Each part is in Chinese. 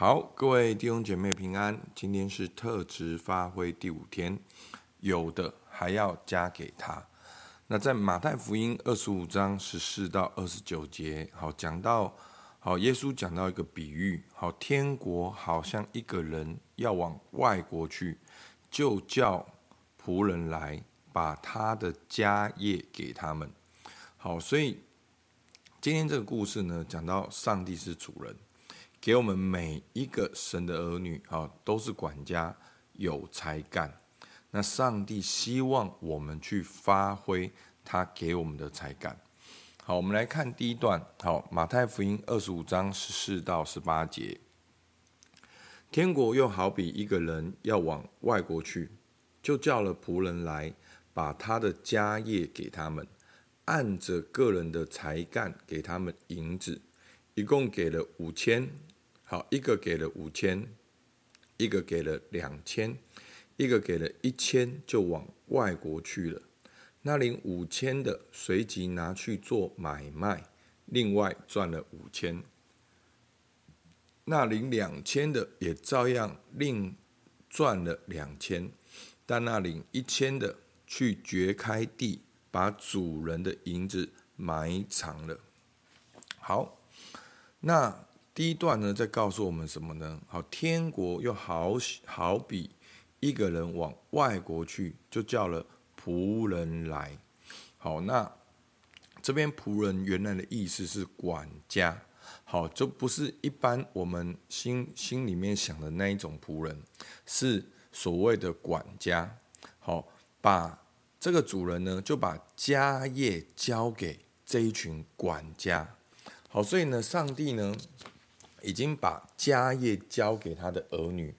好，各位弟兄姐妹平安。今天是特质发挥第五天，有的还要加给他。那在马太福音二十五章十四到二十九节，好讲到，好耶稣讲到一个比喻，好天国好像一个人要往外国去，就叫仆人来把他的家业给他们。好，所以今天这个故事呢，讲到上帝是主人，给我们每一个神的儿女啊，都是管家，有才干。那上帝希望我们去发挥他给我们的才干。好，我们来看第一段。好，马太福音二十五章十四到十八节。天国又好比一个人要往外国去，就叫了仆人来，把他的家业给他们。按着个人的才干给他们银子，一共给了五千。好，一个给了五千，一个给了两千，一个给了一千，就往外国去了。那领五千的随即拿去做买卖，另外赚了五千。那领两千的也照样另赚了两千，但那领一千的去掘开地。把主人的银子埋藏了。好，那第一段呢，在告诉我们什么呢？好，天国又好好比一个人往外国去，就叫了仆人来。好，那这边仆人原来的意思是管家。好，这不是一般我们心心里面想的那一种仆人，是所谓的管家。好，把。这个主人呢，就把家业交给这一群管家。好，所以呢，上帝呢，已经把家业交给他的儿女。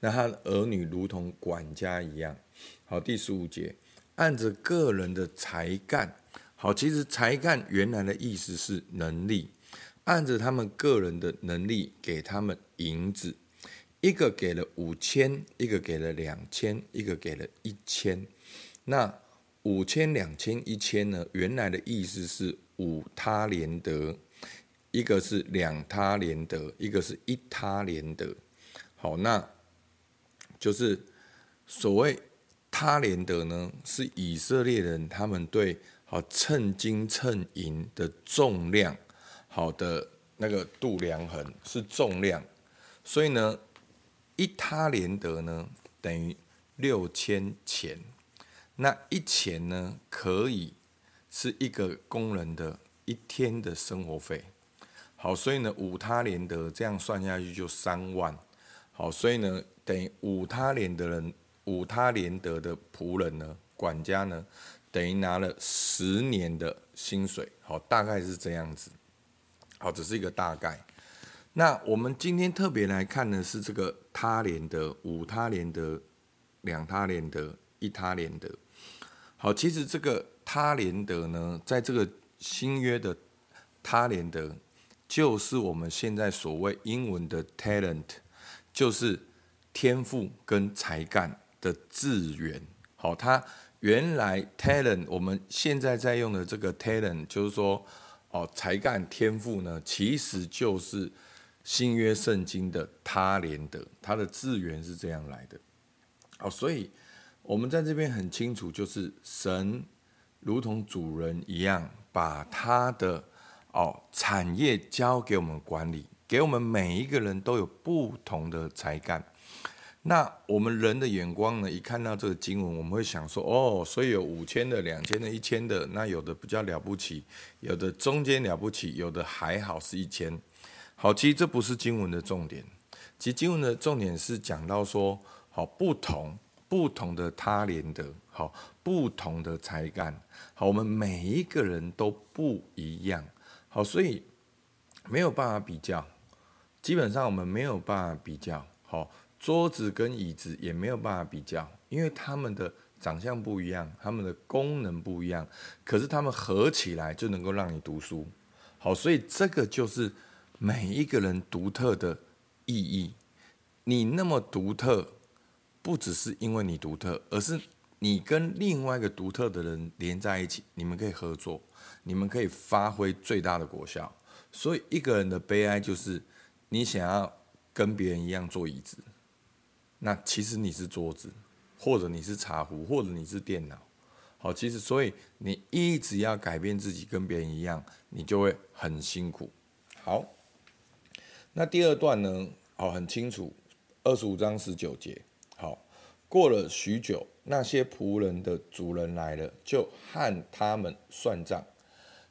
那他的儿女如同管家一样。好，第十五节，按着个人的才干。好，其实才干原来的意思是能力。按着他们个人的能力，给他们银子。一个给了五千，一个给了两千，一个给了一千。那五千、两千、一千呢？原来的意思是五他连得，一个是两他连得，一个是一他连得。好，那就是所谓他连得呢，是以色列人他们对好称金称银的重量，好的那个度量衡是重量，所以呢，一他连得呢等于六千钱。那一钱呢，可以是一个工人的一天的生活费。好，所以呢，五他连得这样算下去就三万。好，所以呢，等于五他连的人，五他连得的仆人呢，管家呢，等于拿了十年的薪水。好，大概是这样子。好，只是一个大概。那我们今天特别来看的是这个他连得，五他连得，两他连得，一他连得。好，其实这个他连得呢，在这个新约的他连得，就是我们现在所谓英文的 talent，就是天赋跟才干的字源。好，它原来 talent，我们现在在用的这个 talent，就是说哦，才干天赋呢，其实就是新约圣经的他连得，它的字源是这样来的。好，所以。我们在这边很清楚，就是神如同主人一样，把他的哦产业交给我们管理，给我们每一个人都有不同的才干。那我们人的眼光呢，一看到这个经文，我们会想说：哦，所以有五千的、两千的、一千的，那有的比较了不起，有的中间了不起，有的还好是一千。好，其实这不是经文的重点，其实经文的重点是讲到说，好不同。不同的他连的，好，不同的才干，好，我们每一个人都不一样，好，所以没有办法比较，基本上我们没有办法比较，好，桌子跟椅子也没有办法比较，因为他们的长相不一样，他们的功能不一样，可是他们合起来就能够让你读书，好，所以这个就是每一个人独特的意义，你那么独特。不只是因为你独特，而是你跟另外一个独特的人连在一起，你们可以合作，你们可以发挥最大的果效。所以一个人的悲哀就是，你想要跟别人一样坐椅子，那其实你是桌子，或者你是茶壶，或者你是电脑。好，其实所以你一直要改变自己，跟别人一样，你就会很辛苦。好，那第二段呢？好，很清楚，二十五章十九节。好，过了许久，那些仆人的主人来了，就和他们算账。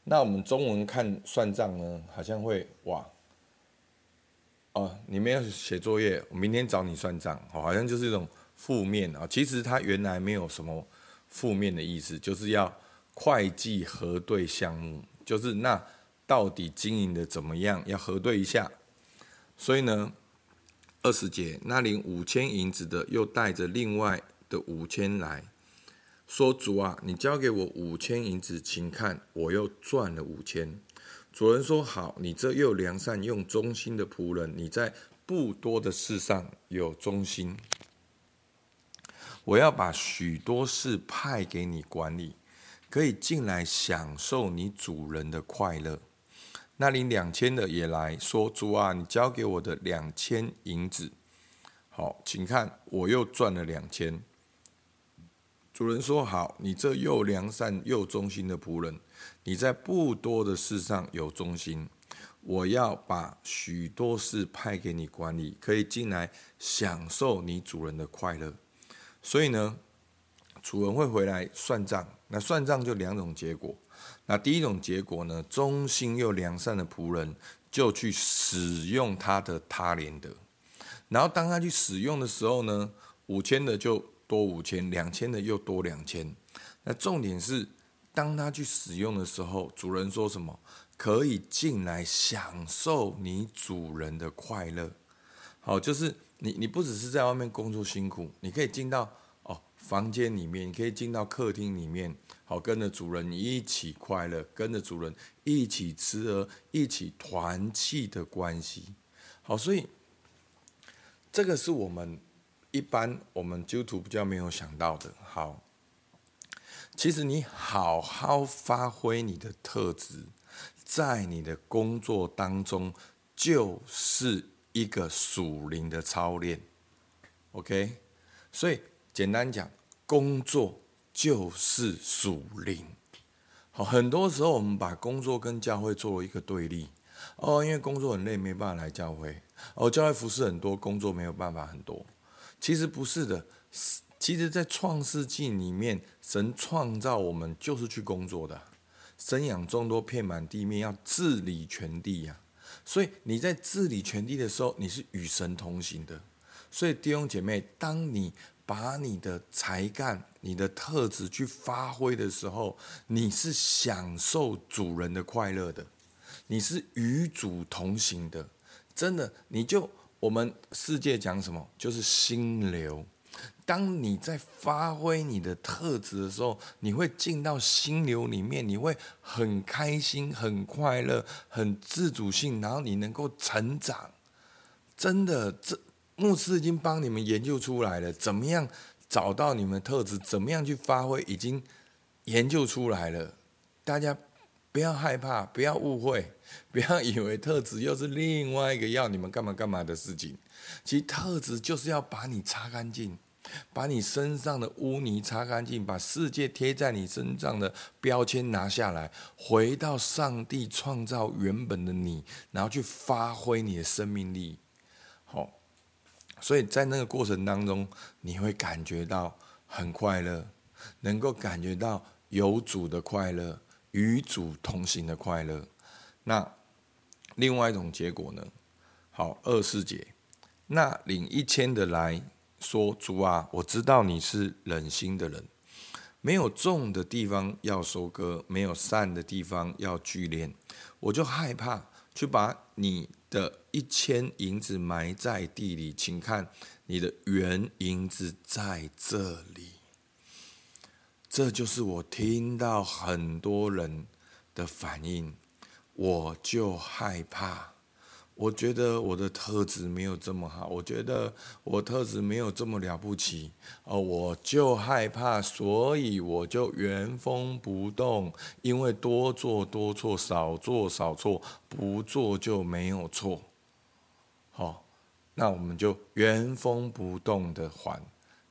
那我们中文看算账呢，好像会哇，哦，你没有写作业，我明天找你算账，哦好像就是一种负面啊。其实它原来没有什么。负面的意思就是要会计核对项目，就是那到底经营的怎么样，要核对一下。所以呢，二十节，那领五千银子的又带着另外的五千来说：“主啊，你交给我五千银子，请看，我又赚了五千。”主人说：“好，你这又良善又忠心的仆人，你在不多的事上有忠心。”我要把许多事派给你管理，可以进来享受你主人的快乐。那领两千的也来说：“主啊，你交给我的两千银子，好，请看，我又赚了两千。”主人说：“好，你这又良善又忠心的仆人，你在不多的事上有忠心，我要把许多事派给你管理，可以进来享受你主人的快乐。”所以呢，主人会回来算账。那算账就两种结果。那第一种结果呢，忠心又良善的仆人就去使用他的他连德。然后当他去使用的时候呢，五千的就多五千，两千的又多两千。那重点是，当他去使用的时候，主人说什么？可以进来享受你主人的快乐。好，就是。你你不只是在外面工作辛苦，你可以进到哦房间里面，你可以进到客厅里面，好跟着主人一起快乐，跟着主人一起吃喝，一起团契的关系。好，所以这个是我们一般我们基督徒比较没有想到的。好，其实你好好发挥你的特质，在你的工作当中就是。一个属灵的操练，OK，所以简单讲，工作就是属灵。好，很多时候我们把工作跟教会做了一个对立。哦，因为工作很累，没办法来教会。哦，教会服事很多，工作没有办法很多。其实不是的，其实，在创世纪里面，神创造我们就是去工作的，生养众多，遍满地面，要治理全地呀。所以你在治理全地的时候，你是与神同行的。所以弟兄姐妹，当你把你的才干、你的特质去发挥的时候，你是享受主人的快乐的，你是与主同行的。真的，你就我们世界讲什么，就是心流。当你在发挥你的特质的时候，你会进到心流里面，你会很开心、很快乐、很自主性，然后你能够成长。真的，这牧师已经帮你们研究出来了，怎么样找到你们特质，怎么样去发挥，已经研究出来了。大家不要害怕，不要误会，不要以为特质又是另外一个要你们干嘛干嘛的事情。其实特质就是要把你擦干净。把你身上的污泥擦干净，把世界贴在你身上的标签拿下来，回到上帝创造原本的你，然后去发挥你的生命力。好，所以在那个过程当中，你会感觉到很快乐，能够感觉到有主的快乐，与主同行的快乐。那另外一种结果呢？好，二四节，那领一千的来。说主啊，我知道你是忍心的人，没有种的地方要收割，没有善的地方要聚敛，我就害怕去把你的一千银子埋在地里，请看你的原银子在这里。这就是我听到很多人的反应，我就害怕。我觉得我的特质没有这么好，我觉得我特质没有这么了不起，哦，我就害怕，所以我就原封不动，因为多做多错，少做少错，不做就没有错。好，那我们就原封不动的还。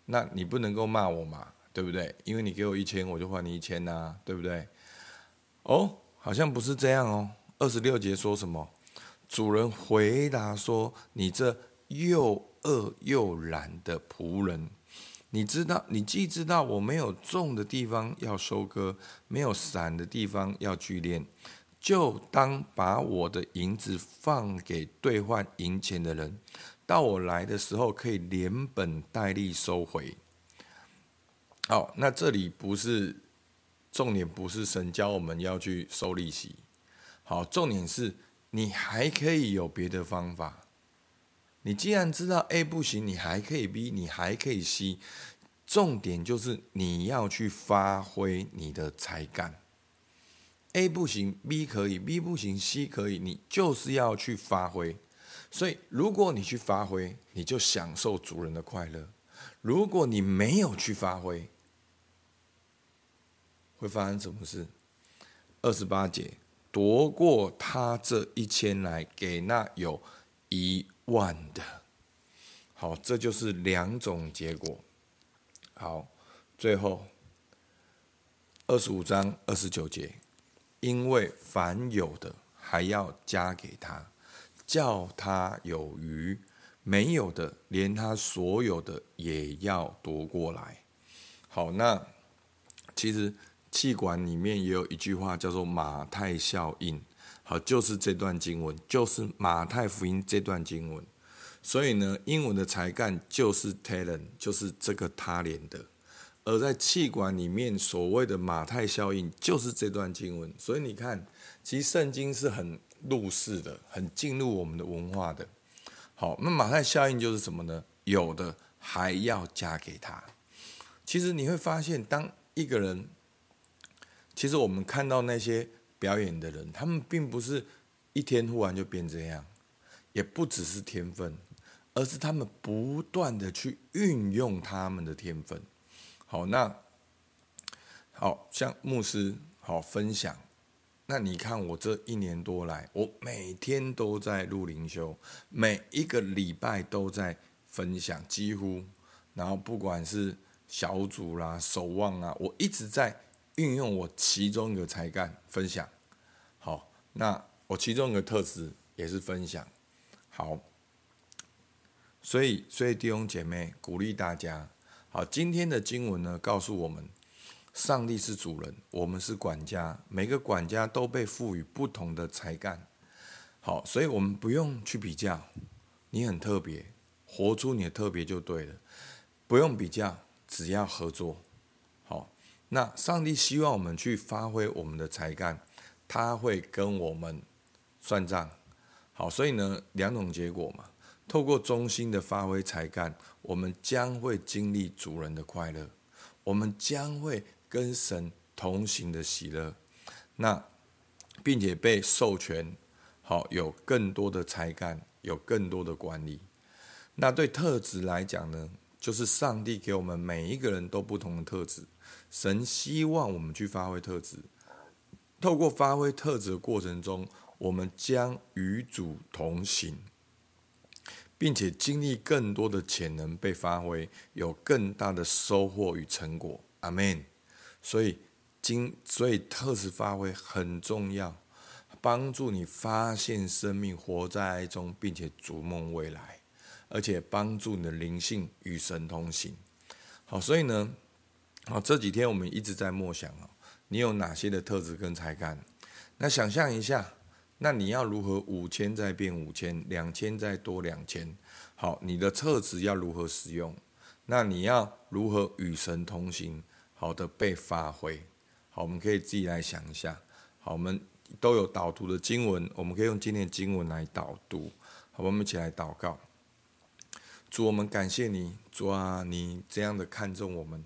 那你不能够骂我嘛，对不对？因为你给我一千，我就还你一千呐，对不对？哦，好像不是这样哦。二十六节说什么？主人回答说：“你这又饿又懒的仆人，你知道，你既知道我没有种的地方要收割，没有散的地方要聚敛，就当把我的银子放给兑换银钱的人，到我来的时候可以连本带利收回。”好，那这里不是重点，不是神教我们要去收利息。好，重点是。你还可以有别的方法。你既然知道 A 不行，你还可以 B，你还可以 C。重点就是你要去发挥你的才干。A 不行，B 可以；B 不行，C 可以。你就是要去发挥。所以，如果你去发挥，你就享受主人的快乐；如果你没有去发挥，会发生什么事？二十八节。夺过他这一千来给那有一万的，好，这就是两种结果。好，最后二十五章二十九节，因为凡有的还要加给他，叫他有余；没有的，连他所有的也要夺过来。好，那其实。气管里面也有一句话叫做马太效应，好，就是这段经文，就是马太福音这段经文。所以呢，英文的才干就是 talent，就是这个他连的。而在气管里面所谓的马太效应，就是这段经文。所以你看，其实圣经是很入世的，很进入我们的文化的。好，那马太效应就是什么呢？有的还要加给他。其实你会发现，当一个人其实我们看到那些表演的人，他们并不是一天忽然就变这样，也不只是天分，而是他们不断的去运用他们的天分。好，那好像牧师好分享，那你看我这一年多来，我每天都在录灵修，每一个礼拜都在分享，几乎，然后不管是小组啦、守望啊，我一直在。运用我其中一个才干分享，好，那我其中一个特质也是分享，好，所以所以弟兄姐妹鼓励大家，好，今天的经文呢告诉我们，上帝是主人，我们是管家，每个管家都被赋予不同的才干，好，所以我们不用去比较，你很特别，活出你的特别就对了，不用比较，只要合作。那上帝希望我们去发挥我们的才干，他会跟我们算账。好，所以呢，两种结果嘛。透过忠心的发挥才干，我们将会经历主人的快乐，我们将会跟神同行的喜乐。那并且被授权，好，有更多的才干，有更多的管理。那对特质来讲呢，就是上帝给我们每一个人都不同的特质。神希望我们去发挥特质，透过发挥特质的过程中，我们将与主同行，并且经历更多的潜能被发挥，有更大的收获与成果。阿门。所以，经所以特质发挥很重要，帮助你发现生命，活在爱中，并且逐梦未来，而且帮助你的灵性与神同行。好，所以呢。好，这几天我们一直在默想哦，你有哪些的特质跟才干？那想象一下，那你要如何五千再变五千，两千再多两千？好，你的特质要如何使用？那你要如何与神同行？好的被发挥。好，我们可以自己来想一下。好，我们都有导读的经文，我们可以用今天的经文来导读。好，我们一起来祷告。主，我们感谢你，主啊，你这样的看重我们。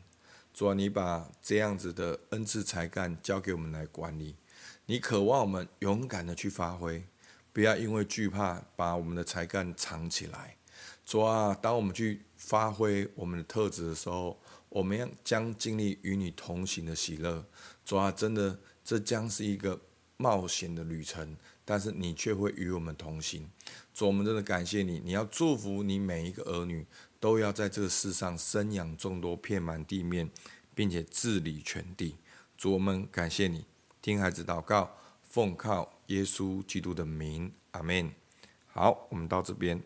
主啊，你把这样子的恩赐才干交给我们来管理，你渴望我们勇敢的去发挥，不要因为惧怕把我们的才干藏起来。主啊，当我们去发挥我们的特质的时候，我们要将经历与你同行的喜乐。主啊，真的，这将是一个冒险的旅程，但是你却会与我们同行。主，我们真的感谢你，你要祝福你每一个儿女，都要在这个世上生养众多，遍满地面，并且治理全地。主，我们感谢你，听孩子祷告，奉靠耶稣基督的名，阿门。好，我们到这边。